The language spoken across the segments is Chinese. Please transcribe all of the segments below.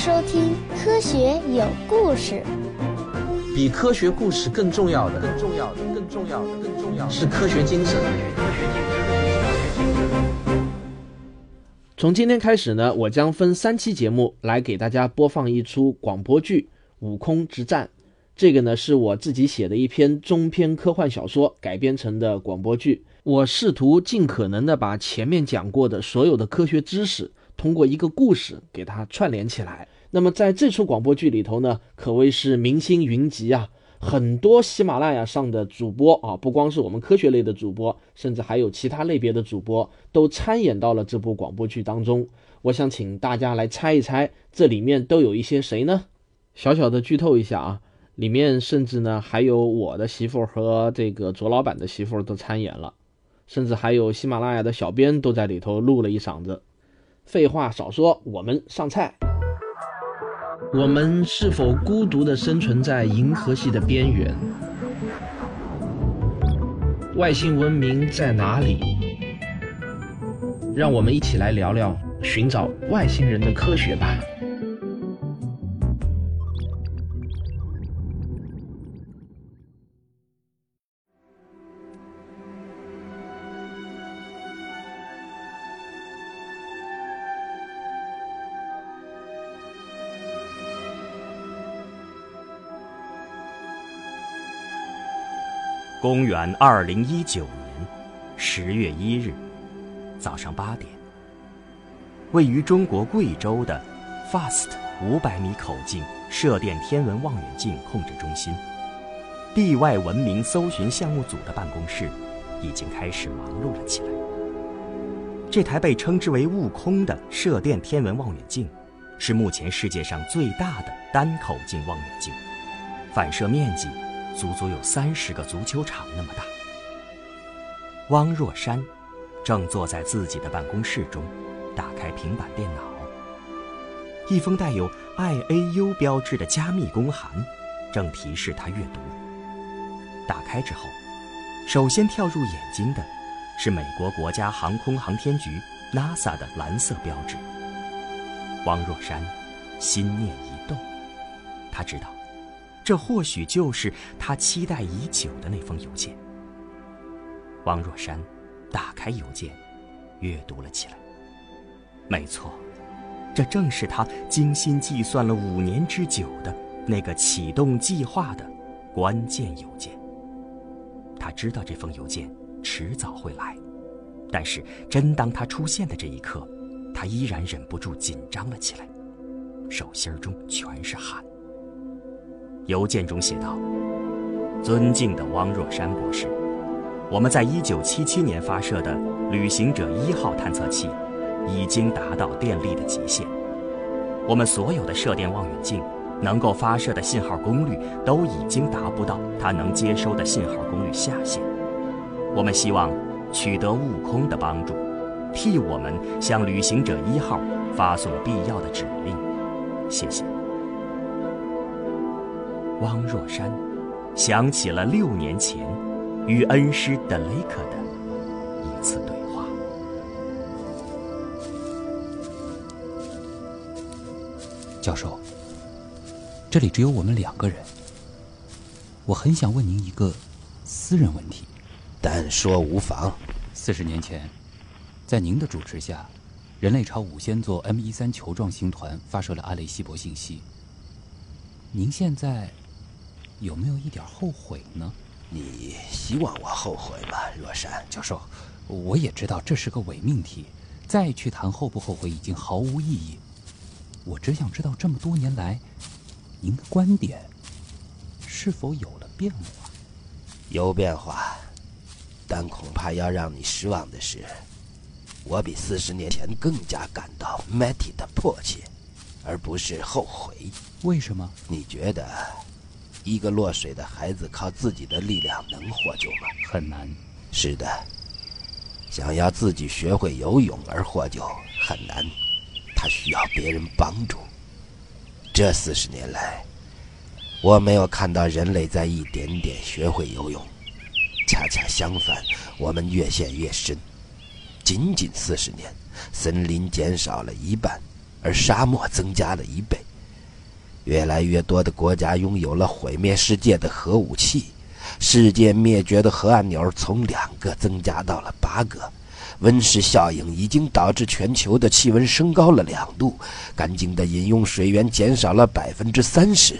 收听《科学有故事》。比科学故事更重要的，更重要的，更重要的，更重要的是科学精神。从今天开始呢，我将分三期节目来给大家播放一出广播剧《悟空之战》。这个呢是我自己写的一篇中篇科幻小说改编成的广播剧。我试图尽可能的把前面讲过的所有的科学知识，通过一个故事给它串联起来。那么在这出广播剧里头呢，可谓是明星云集啊，很多喜马拉雅上的主播啊，不光是我们科学类的主播，甚至还有其他类别的主播都参演到了这部广播剧当中。我想请大家来猜一猜，这里面都有一些谁呢？小小的剧透一下啊，里面甚至呢还有我的媳妇和这个卓老板的媳妇都参演了。甚至还有喜马拉雅的小编都在里头录了一嗓子。废话少说，我们上菜。我们是否孤独的生存在银河系的边缘？外星文明在哪里？让我们一起来聊聊寻找外星人的科学吧。公元二零一九年十月一日早上八点，位于中国贵州的 FAST 五百米口径射电天文望远镜控制中心，地外文明搜寻项目组的办公室已经开始忙碌了起来。这台被称之为“悟空”的射电天文望远镜，是目前世界上最大的单口径望远镜，反射面积。足足有三十个足球场那么大。汪若山正坐在自己的办公室中，打开平板电脑。一封带有 IAU 标志的加密公函正提示他阅读。打开之后，首先跳入眼睛的是美国国家航空航天局 NASA 的蓝色标志。汪若山心念一动，他知道。这或许就是他期待已久的那封邮件。王若山打开邮件，阅读了起来。没错，这正是他精心计算了五年之久的那个启动计划的关键邮件。他知道这封邮件迟早会来，但是真当他出现的这一刻，他依然忍不住紧张了起来，手心中全是汗。邮件中写道：“尊敬的汪若山博士，我们在一九七七年发射的旅行者一号探测器已经达到电力的极限，我们所有的射电望远镜能够发射的信号功率都已经达不到它能接收的信号功率下限。我们希望取得悟空的帮助，替我们向旅行者一号发送必要的指令。谢谢。”汪若山想起了六年前与恩师德雷克的一次对话。教授，这里只有我们两个人，我很想问您一个私人问题。但说无妨。四十年前，在您的主持下，人类朝五仙座 M 一三球状星团发射了阿雷西博信息。您现在？有没有一点后悔呢？你希望我后悔吗，若山教授？我也知道这是个伪命题，再去谈后不后悔已经毫无意义。我只想知道，这么多年来，您的观点是否有了变化？有变化，但恐怕要让你失望的是，我比四十年前更加感到 Matty 的迫切，而不是后悔。为什么？你觉得？一个落水的孩子靠自己的力量能获救吗？很难。是的，想要自己学会游泳而获救很难，他需要别人帮助。这四十年来，我没有看到人类在一点点学会游泳，恰恰相反，我们越陷越深。仅仅四十年，森林减少了一半，而沙漠增加了一倍。越来越多的国家拥有了毁灭世界的核武器，世界灭绝的核按钮从两个增加到了八个。温室效应已经导致全球的气温升高了两度，干净的饮用水源减少了百分之三十。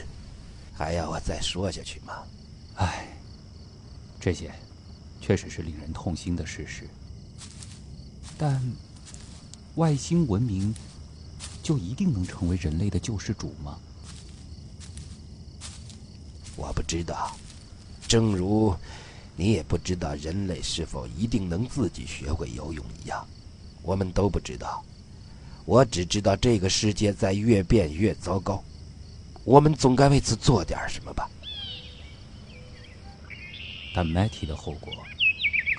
还要我再说下去吗？唉，这些确实是令人痛心的事实。但外星文明就一定能成为人类的救世主吗？我不知道，正如。你也不知道人类是否一定能自己学会游泳一样，我们都不知道。我只知道这个世界在越变越糟糕，我们总该为此做点什么吧。但 Matty 的后果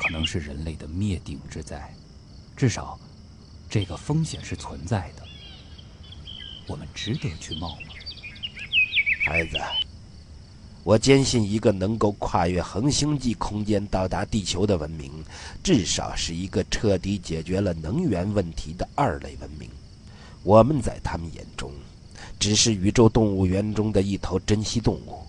可能是人类的灭顶之灾，至少这个风险是存在的。我们值得去冒吗，孩子？我坚信，一个能够跨越恒星际空间到达地球的文明，至少是一个彻底解决了能源问题的二类文明。我们在他们眼中，只是宇宙动物园中的一头珍稀动物。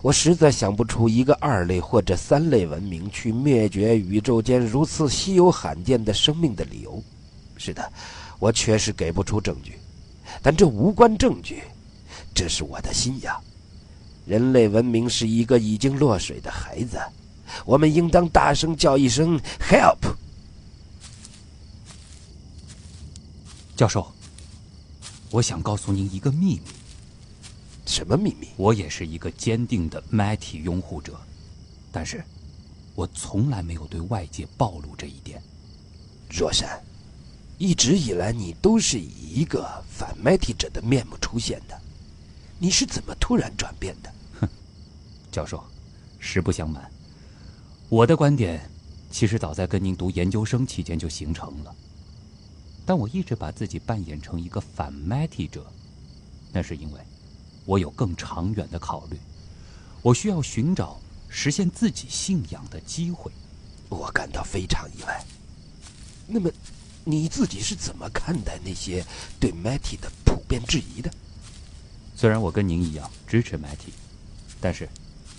我实在想不出一个二类或者三类文明去灭绝宇宙间如此稀有罕见的生命的理由。是的，我确实给不出证据，但这无关证据，这是我的信仰。人类文明是一个已经落水的孩子，我们应当大声叫一声 “help”。教授，我想告诉您一个秘密。什么秘密？我也是一个坚定的 Matty 拥护者，但是，我从来没有对外界暴露这一点。若山，一直以来你都是以一个反 Matty 者的面目出现的，你是怎么突然转变的？哼 教授，实不相瞒，我的观点其实早在跟您读研究生期间就形成了。但我一直把自己扮演成一个反 Matty 者，那是因为我有更长远的考虑，我需要寻找实现自己信仰的机会。我感到非常意外。那么，你自己是怎么看待那些对 Matty 的普遍质疑的？虽然我跟您一样支持 Matty，但是。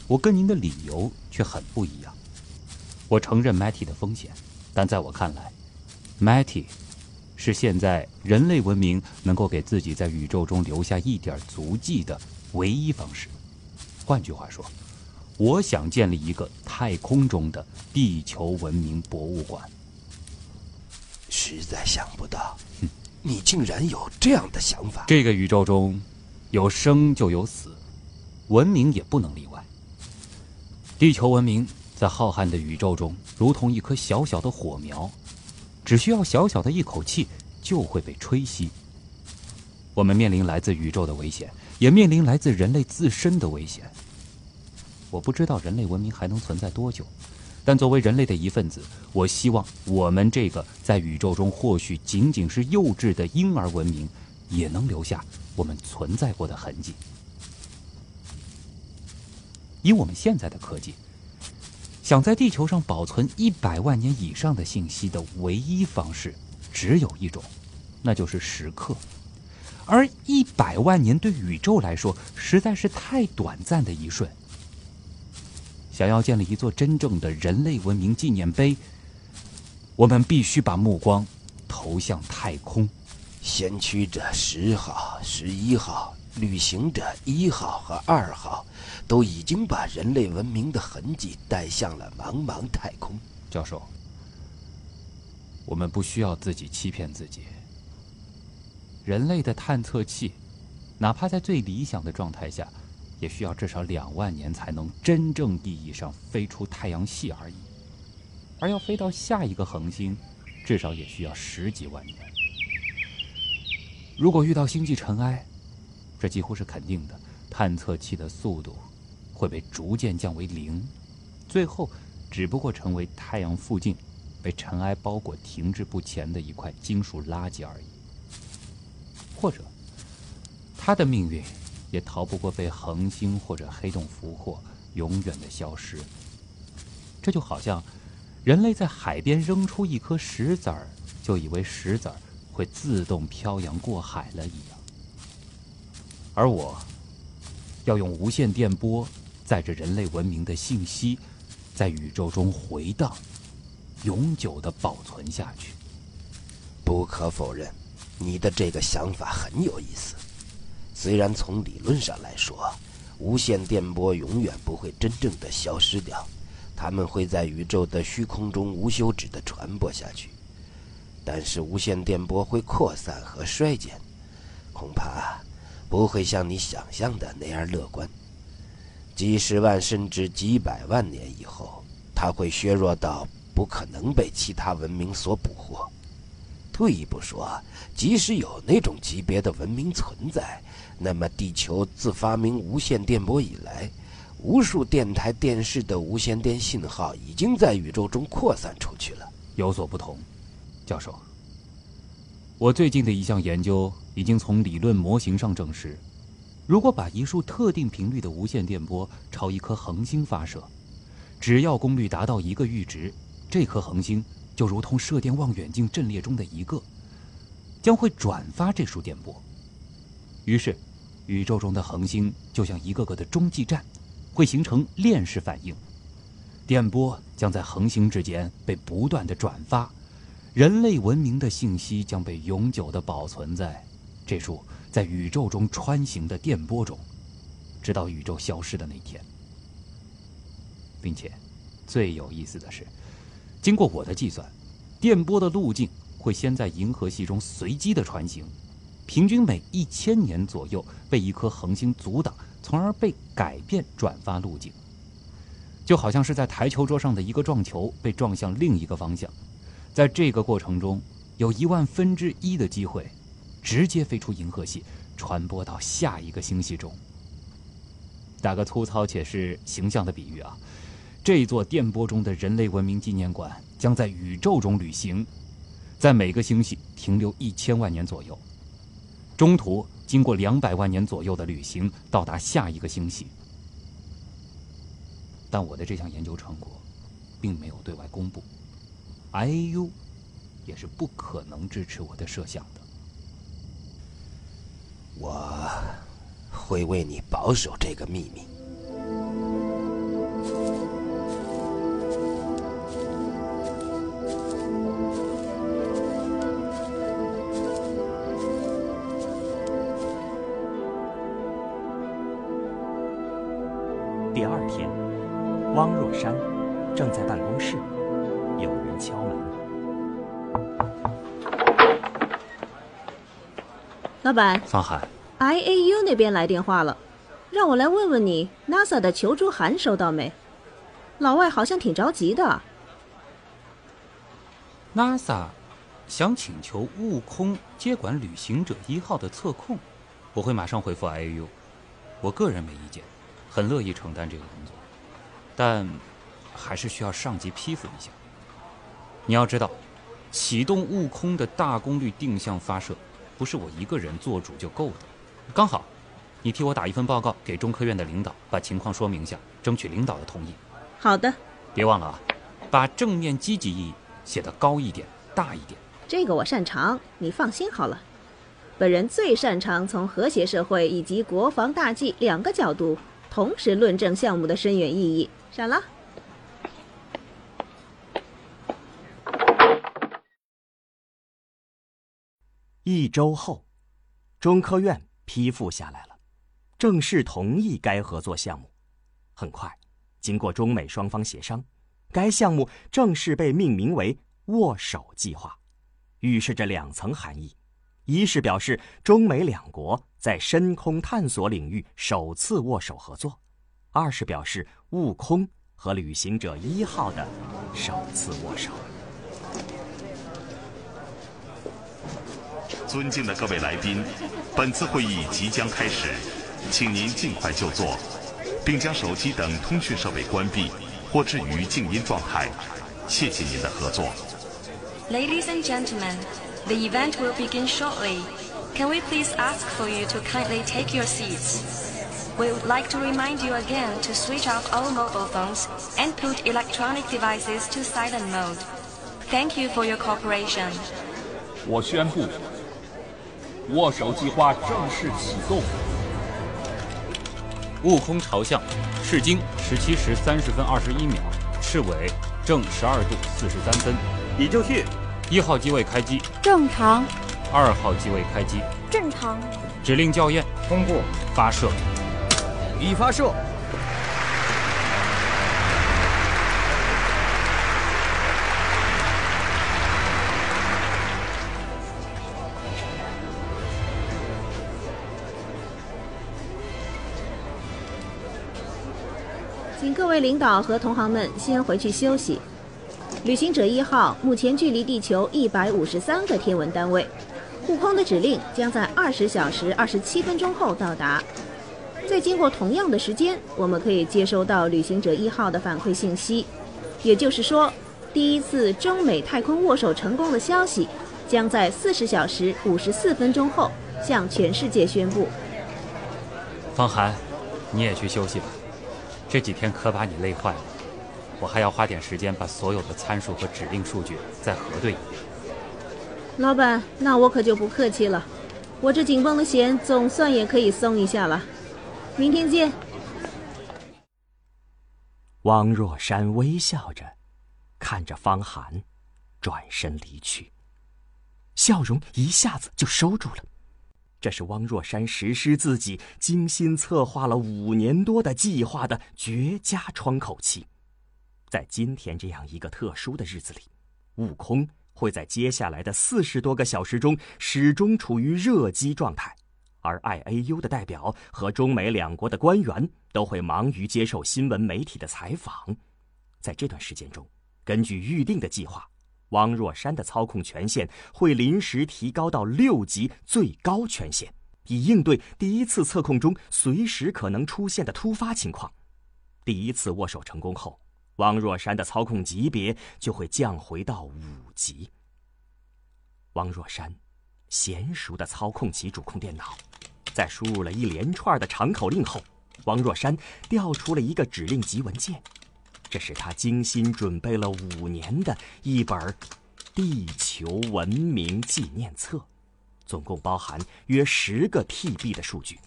我跟您的理由却很不一样。我承认 Matty 的风险，但在我看来，Matty 是现在人类文明能够给自己在宇宙中留下一点足迹的唯一方式。换句话说，我想建立一个太空中的地球文明博物馆。实在想不到，你竟然有这样的想法。这个宇宙中有生就有死，文明也不能例外。地球文明在浩瀚的宇宙中，如同一颗小小的火苗，只需要小小的一口气，就会被吹熄。我们面临来自宇宙的危险，也面临来自人类自身的危险。我不知道人类文明还能存在多久，但作为人类的一份子，我希望我们这个在宇宙中或许仅仅是幼稚的婴儿文明，也能留下我们存在过的痕迹。以我们现在的科技，想在地球上保存一百万年以上的信息的唯一方式，只有一种，那就是时刻。而一百万年对宇宙来说，实在是太短暂的一瞬。想要建立一座真正的人类文明纪念碑，我们必须把目光投向太空。先驱者十号、十一号。旅行者一号和二号都已经把人类文明的痕迹带向了茫茫太空。教授，我们不需要自己欺骗自己。人类的探测器，哪怕在最理想的状态下，也需要至少两万年才能真正意义上飞出太阳系而已。而要飞到下一个恒星，至少也需要十几万年。如果遇到星际尘埃，这几乎是肯定的，探测器的速度会被逐渐降为零，最后只不过成为太阳附近被尘埃包裹、停滞不前的一块金属垃圾而已。或者，它的命运也逃不过被恒星或者黑洞俘获，永远的消失。这就好像人类在海边扔出一颗石子儿，就以为石子儿会自动漂洋过海了一样。而我，要用无线电波载着人类文明的信息，在宇宙中回荡，永久的保存下去。不可否认，你的这个想法很有意思。虽然从理论上来说，无线电波永远不会真正的消失掉，它们会在宇宙的虚空中无休止的传播下去。但是无线电波会扩散和衰减，恐怕不会像你想象的那样乐观。几十万甚至几百万年以后，它会削弱到不可能被其他文明所捕获。退一步说，即使有那种级别的文明存在，那么地球自发明无线电波以来，无数电台、电视的无线电信号已经在宇宙中扩散出去了。有所不同，教授。我最近的一项研究已经从理论模型上证实，如果把一束特定频率的无线电波朝一颗恒星发射，只要功率达到一个阈值，这颗恒星。就如同射电望远镜阵列中的一个，将会转发这束电波。于是，宇宙中的恒星就像一个个的中继站，会形成链式反应，电波将在恒星之间被不断的转发，人类文明的信息将被永久的保存在这束在宇宙中穿行的电波中，直到宇宙消失的那天。并且，最有意思的是。经过我的计算，电波的路径会先在银河系中随机的穿行，平均每一千年左右被一颗恒星阻挡，从而被改变转发路径。就好像是在台球桌上的一个撞球被撞向另一个方向，在这个过程中，有一万分之一的机会直接飞出银河系，传播到下一个星系中。打个粗糙且是形象的比喻啊。这座电波中的人类文明纪念馆将在宇宙中旅行，在每个星系停留一千万年左右，中途经过两百万年左右的旅行，到达下一个星系。但我的这项研究成果，并没有对外公布，IAU 也是不可能支持我的设想的。我会为你保守这个秘密。板，方海，IAU 那边来电话了，让我来问问你，NASA 的求助函收到没？老外好像挺着急的。NASA 想请求悟空接管旅行者一号的测控，我会马上回复 IAU，我个人没意见。很乐意承担这个工作，但还是需要上级批复一下。你要知道，启动悟空的大功率定向发射，不是我一个人做主就够的。刚好，你替我打一份报告给中科院的领导，把情况说明一下，争取领导的同意。好的。别忘了啊，把正面积极意义写得高一点、大一点。这个我擅长，你放心好了。本人最擅长从和谐社会以及国防大计两个角度。同时论证项目的深远意义。闪了。一周后，中科院批复下来了，正式同意该合作项目。很快，经过中美双方协商，该项目正式被命名为“握手计划”，预示着两层含义。一是表示中美两国在深空探索领域首次握手合作，二是表示悟空和旅行者一号的首次握手。尊敬的各位来宾，本次会议即将开始，请您尽快就座，并将手机等通讯设备关闭或置于静音状态。谢谢您的合作。Ladies and gentlemen. The event will begin shortly. Can we please ask for you to kindly take your seats? We would like to remind you again to switch off all mobile phones and put electronic devices to silent mode. Thank you for your cooperation. 我宣布，握手计划正式启动。悟空朝向，赤经十七时三十分二十一秒，赤尾正十二度四十三分。已就绪。一号机位开机。正常。二号机位开机。正常。指令校验。通过。发射。已发射。位领导和同行们先回去休息。旅行者一号目前距离地球一百五十三个天文单位，悟空的指令将在二十小时二十七分钟后到达。再经过同样的时间，我们可以接收到旅行者一号的反馈信息，也就是说，第一次中美太空握手成功的消息将在四十小时五十四分钟后向全世界宣布。方寒，你也去休息吧。这几天可把你累坏了，我还要花点时间把所有的参数和指令数据再核对一遍。老板，那我可就不客气了，我这紧绷的弦总算也可以松一下了。明天见。汪若山微笑着，看着方寒，转身离去，笑容一下子就收住了。这是汪若山实施自己精心策划了五年多的计划的绝佳窗口期。在今天这样一个特殊的日子里，悟空会在接下来的四十多个小时中始终处于热机状态，而 IAU 的代表和中美两国的官员都会忙于接受新闻媒体的采访。在这段时间中，根据预定的计划。汪若山的操控权限会临时提高到六级最高权限，以应对第一次测控中随时可能出现的突发情况。第一次握手成功后，汪若山的操控级别就会降回到五级。汪若山娴熟地操控起主控电脑，在输入了一连串的长口令后，汪若山调出了一个指令集文件。这是他精心准备了五年的一本《地球文明纪念册》，总共包含约十个 TB 的数据，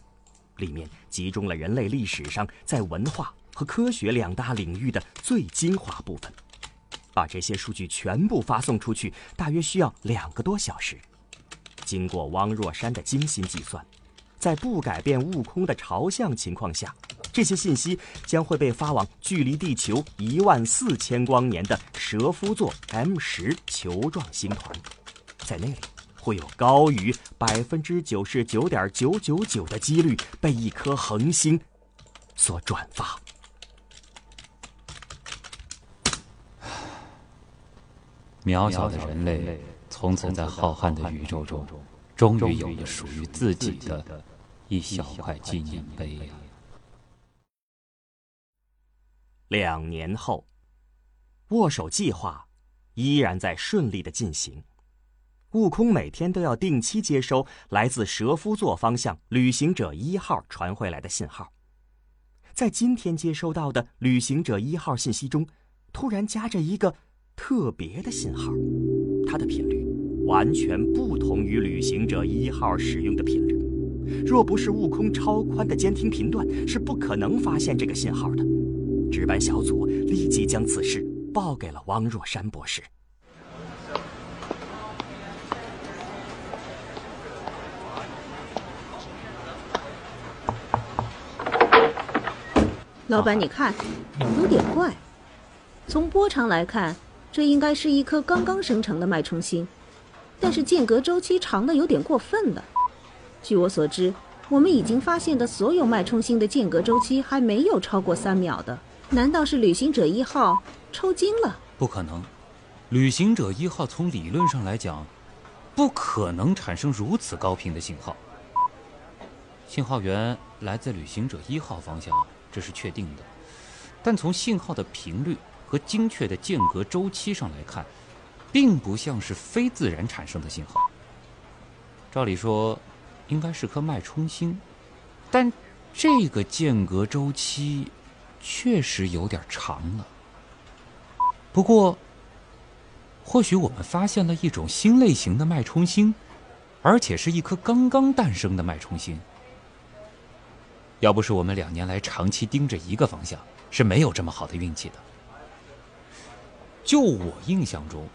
里面集中了人类历史上在文化和科学两大领域的最精华部分。把这些数据全部发送出去，大约需要两个多小时。经过汪若山的精心计算，在不改变悟空的朝向情况下。这些信息将会被发往距离地球一万四千光年的蛇夫座 M 十球状星团，在那里会有高于百分之九十九点九九九的几率被一颗恒星所转发。渺小的人类从此在浩瀚的宇宙中，终于有了属于自己的一小块纪念碑。两年后，握手计划依然在顺利的进行。悟空每天都要定期接收来自蛇夫座方向旅行者一号传回来的信号。在今天接收到的旅行者一号信息中，突然夹着一个特别的信号，它的频率完全不同于旅行者一号使用的频率。若不是悟空超宽的监听频段，是不可能发现这个信号的。值班小组立即将此事报给了汪若山博士。老板，你看，有点怪。从波长来看，这应该是一颗刚刚生成的脉冲星，但是间隔周期长的有点过分了。据我所知，我们已经发现的所有脉冲星的间隔周期还没有超过三秒的。难道是旅行者一号抽筋了？不可能，旅行者一号从理论上来讲，不可能产生如此高频的信号。信号源来自旅行者一号方向，这是确定的。但从信号的频率和精确的间隔周期上来看，并不像是非自然产生的信号。照理说，应该是颗脉冲星，但这个间隔周期。确实有点长了，不过，或许我们发现了一种新类型的脉冲星，而且是一颗刚刚诞生的脉冲星。要不是我们两年来长期盯着一个方向，是没有这么好的运气的。就我印象中，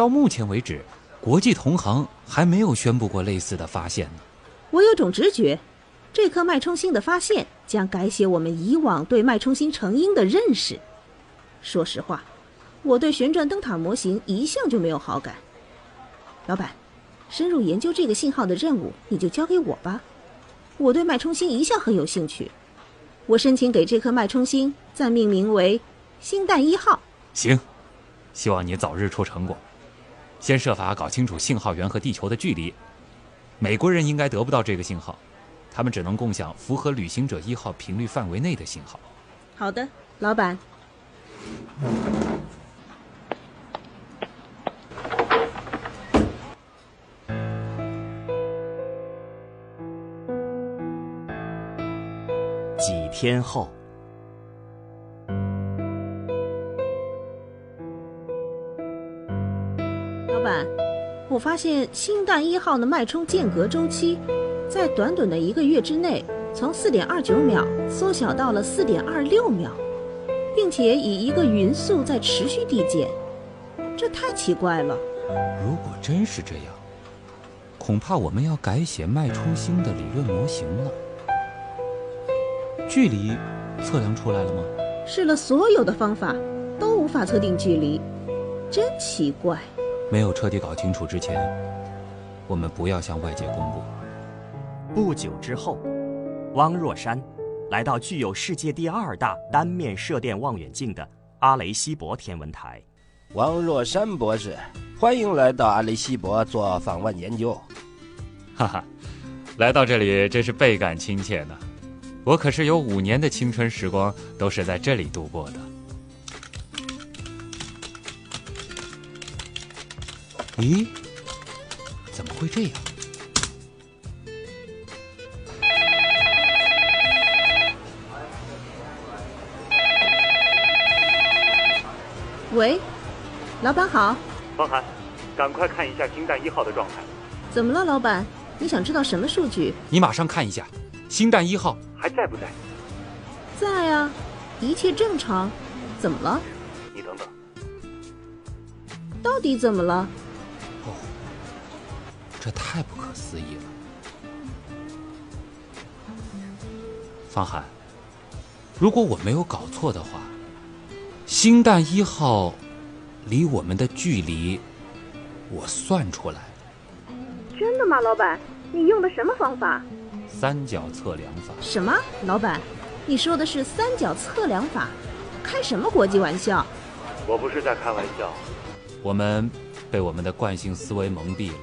到目前为止，国际同行还没有宣布过类似的发现呢。我有种直觉，这颗脉冲星的发现将改写我们以往对脉冲星成因的认识。说实话，我对旋转灯塔模型一向就没有好感。老板，深入研究这个信号的任务你就交给我吧。我对脉冲星一向很有兴趣，我申请给这颗脉冲星暂命名为“星蛋一号”。行，希望你早日出成果。先设法搞清楚信号源和地球的距离。美国人应该得不到这个信号，他们只能共享符合旅行者一号频率范围内的信号。好的，老板。几天后，老板，我发现星弹一号的脉冲间隔周期，在短短的一个月之内，从四点二九秒缩小到了四点二六秒，并且以一个匀速在持续递减，这太奇怪了。如果真是这样，恐怕我们要改写脉冲星的理论模型了。距离测量出来了吗？试了所有的方法，都无法测定距离，真奇怪。没有彻底搞清楚之前，我们不要向外界公布。不久之后，汪若山来到具有世界第二大单面射电望远镜的阿雷西博天文台。汪若山博士，欢迎来到阿雷西博做访问研究。哈哈，来到这里真是倍感亲切呢。我可是有五年的青春时光都是在这里度过的。咦，怎么会这样？喂，老板好。方涵，赶快看一下星蛋一号的状态。怎么了，老板？你想知道什么数据？你马上看一下，星蛋一号还在不在？在啊，一切正常。怎么了？你等等。到底怎么了？哦，这太不可思议了。方涵，如果我没有搞错的话，星弹一号离我们的距离，我算出来了。真的吗，老板？你用的什么方法？三角测量法。什么？老板，你说的是三角测量法？开什么国际玩笑？我不是在开玩笑。我们被我们的惯性思维蒙蔽了。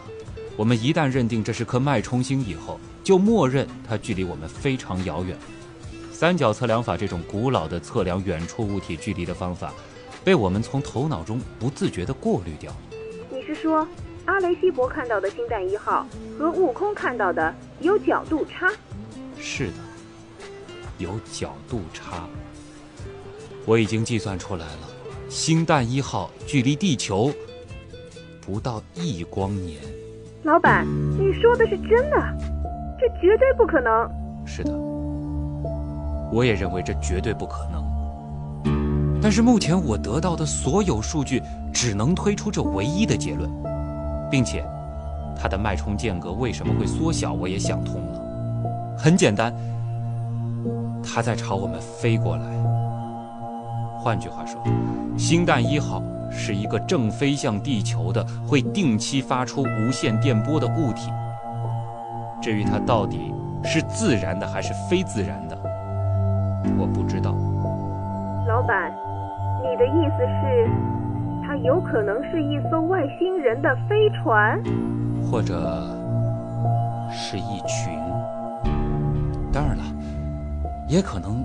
我们一旦认定这是颗脉冲星以后，就默认它距离我们非常遥远。三角测量法这种古老的测量远处物体距离的方法，被我们从头脑中不自觉地过滤掉。你是说，阿雷西博看到的星蛋一号和悟空看到的有角度差？是的，有角度差。我已经计算出来了，星蛋一号距离地球不到一光年。老板，你说的是真的？这绝对不可能。是的，我也认为这绝对不可能。但是目前我得到的所有数据只能推出这唯一的结论，并且它的脉冲间隔为什么会缩小，我也想通了。很简单，它在朝我们飞过来。换句话说，星蛋一号是一个正飞向地球的、会定期发出无线电波的物体。至于它到底是自然的还是非自然的，我不知道。老板，你的意思是，它有可能是一艘外星人的飞船，或者是一群？当然了，也可能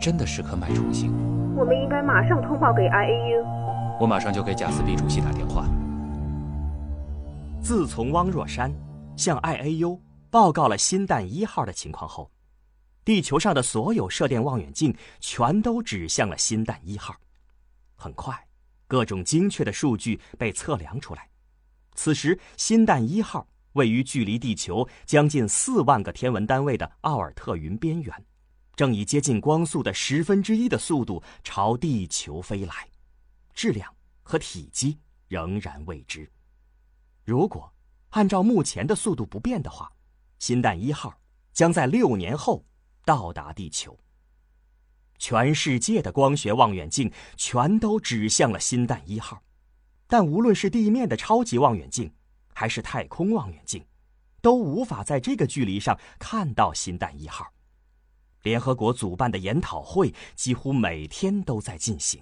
真的是颗脉冲星。我们应该马上通报给 IAU。我马上就给贾斯比主席打电话。自从汪若山向 IAU 报告了新蛋一号的情况后，地球上的所有射电望远镜全都指向了新蛋一号。很快，各种精确的数据被测量出来。此时，新蛋一号位于距离地球将近四万个天文单位的奥尔特云边缘，正以接近光速的十分之一的速度朝地球飞来，质量和体积仍然未知。如果按照目前的速度不变的话，新蛋一号将在六年后到达地球。全世界的光学望远镜全都指向了新蛋一号，但无论是地面的超级望远镜，还是太空望远镜，都无法在这个距离上看到新蛋一号。联合国主办的研讨会几乎每天都在进行。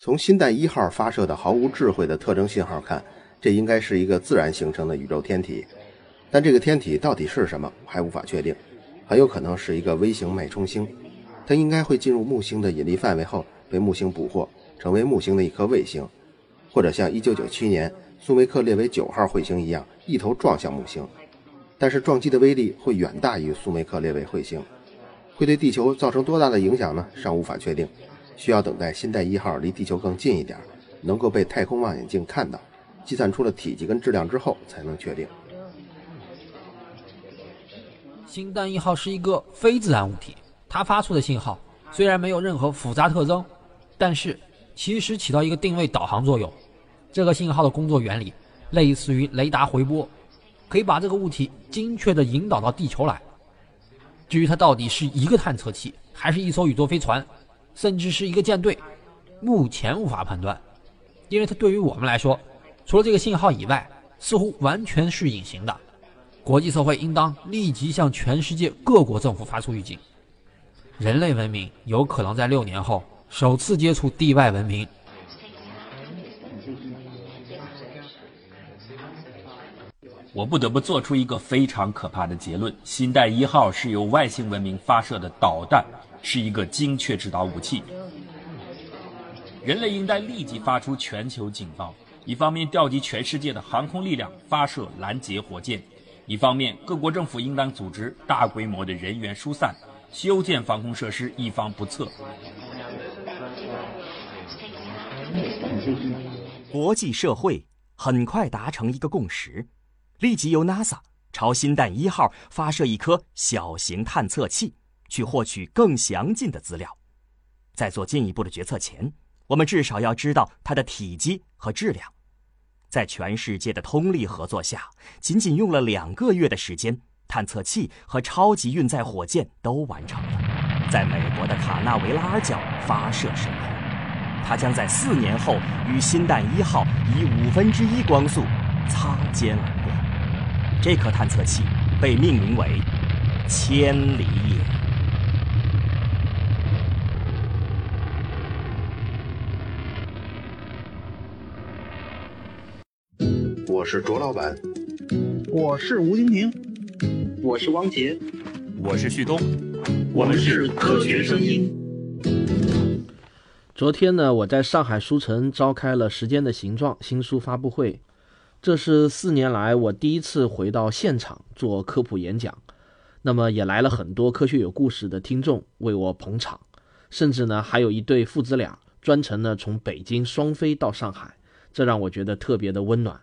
从新蛋一号发射的毫无智慧的特征信号看，这应该是一个自然形成的宇宙天体，但这个天体到底是什么还无法确定，很有可能是一个微型脉冲星。它应该会进入木星的引力范围后被木星捕获，成为木星的一颗卫星，或者像1997年苏梅克列维九号彗星一样一头撞向木星。但是撞击的威力会远大于苏梅克列维彗星，会对地球造成多大的影响呢？尚无法确定，需要等待新代一号离地球更近一点，能够被太空望远镜看到，计算出了体积跟质量之后才能确定。新蛋一号是一个非自然物体。它发出的信号虽然没有任何复杂特征，但是其实起到一个定位导航作用。这个信号的工作原理类似于雷达回波，可以把这个物体精确地引导到地球来。至于它到底是一个探测器，还是一艘宇宙飞船，甚至是一个舰队，目前无法判断，因为它对于我们来说，除了这个信号以外，似乎完全是隐形的。国际社会应当立即向全世界各国政府发出预警。人类文明有可能在六年后首次接触地外文明。我不得不做出一个非常可怕的结论：新代一号是由外星文明发射的导弹，是一个精确制导武器。人类应该立即发出全球警报，一方面调集全世界的航空力量发射拦截火箭，一方面各国政府应当组织大规模的人员疏散。修建防空设施，以防不测。国际社会很快达成一个共识，立即由 NASA 朝新蛋一号发射一颗小型探测器，去获取更详尽的资料。在做进一步的决策前，我们至少要知道它的体积和质量。在全世界的通力合作下，仅仅用了两个月的时间。探测器和超级运载火箭都完成了，在美国的卡纳维拉尔角发射升空。它将在四年后与新蛋一号以五分之一光速擦肩而过。这颗探测器被命名为“千里眼”。我是卓老板，我是吴京平。我是汪杰，我是旭东，我们是科学声音。昨天呢，我在上海书城召开了《时间的形状》新书发布会，这是四年来我第一次回到现场做科普演讲。那么也来了很多科学有故事的听众为我捧场，甚至呢还有一对父子俩专程呢从北京双飞到上海，这让我觉得特别的温暖。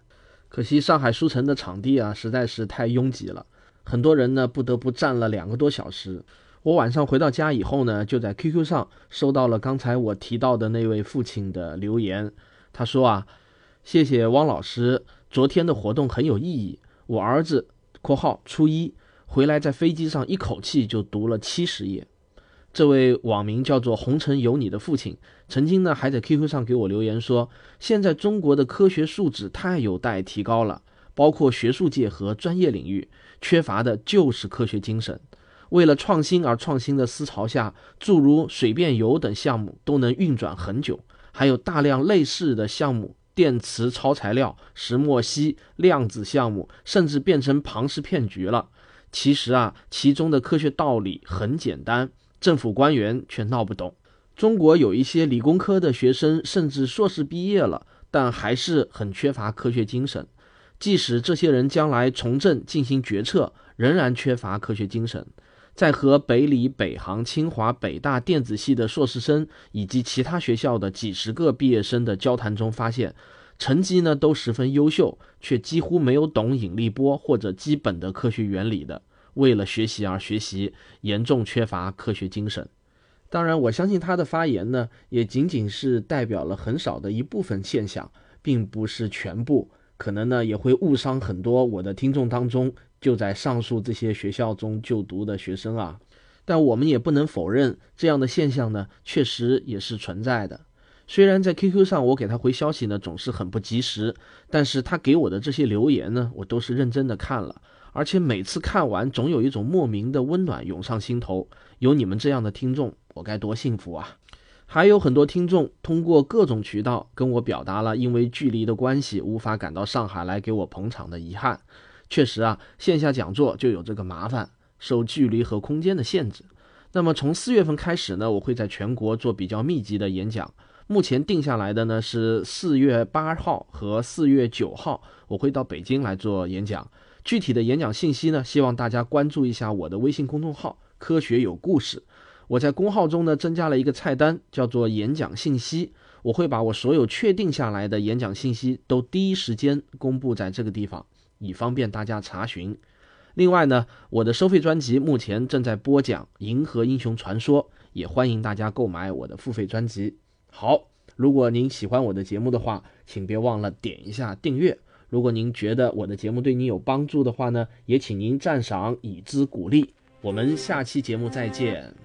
可惜上海书城的场地啊实在是太拥挤了。很多人呢不得不站了两个多小时。我晚上回到家以后呢，就在 QQ 上收到了刚才我提到的那位父亲的留言。他说啊，谢谢汪老师，昨天的活动很有意义。我儿子（括号初一）回来在飞机上一口气就读了七十页。这位网名叫做“红尘有你”的父亲，曾经呢还在 QQ 上给我留言说，现在中国的科学素质太有待提高了，包括学术界和专业领域。缺乏的就是科学精神。为了创新而创新的思潮下，诸如水变油等项目都能运转很久，还有大量类似的项目，电磁超材料、石墨烯、量子项目，甚至变成庞氏骗局了。其实啊，其中的科学道理很简单，政府官员却闹不懂。中国有一些理工科的学生，甚至硕士毕业了，但还是很缺乏科学精神。即使这些人将来从政进行决策，仍然缺乏科学精神。在和北理、北航、清华、北大电子系的硕士生以及其他学校的几十个毕业生的交谈中发现，成绩呢都十分优秀，却几乎没有懂引力波或者基本的科学原理的。为了学习而学习，严重缺乏科学精神。当然，我相信他的发言呢，也仅仅是代表了很少的一部分现象，并不是全部。可能呢，也会误伤很多我的听众当中就在上述这些学校中就读的学生啊。但我们也不能否认这样的现象呢，确实也是存在的。虽然在 QQ 上我给他回消息呢总是很不及时，但是他给我的这些留言呢，我都是认真的看了，而且每次看完总有一种莫名的温暖涌上心头。有你们这样的听众，我该多幸福啊！还有很多听众通过各种渠道跟我表达了因为距离的关系无法赶到上海来给我捧场的遗憾。确实啊，线下讲座就有这个麻烦。受距离和空间的限制，那么从四月份开始呢，我会在全国做比较密集的演讲。目前定下来的呢是四月八号和四月九号，我会到北京来做演讲。具体的演讲信息呢，希望大家关注一下我的微信公众号“科学有故事”。我在公号中呢增加了一个菜单，叫做“演讲信息”，我会把我所有确定下来的演讲信息都第一时间公布在这个地方，以方便大家查询。另外呢，我的收费专辑目前正在播讲《银河英雄传说》，也欢迎大家购买我的付费专辑。好，如果您喜欢我的节目的话，请别忘了点一下订阅。如果您觉得我的节目对您有帮助的话呢，也请您赞赏以资鼓励。我们下期节目再见。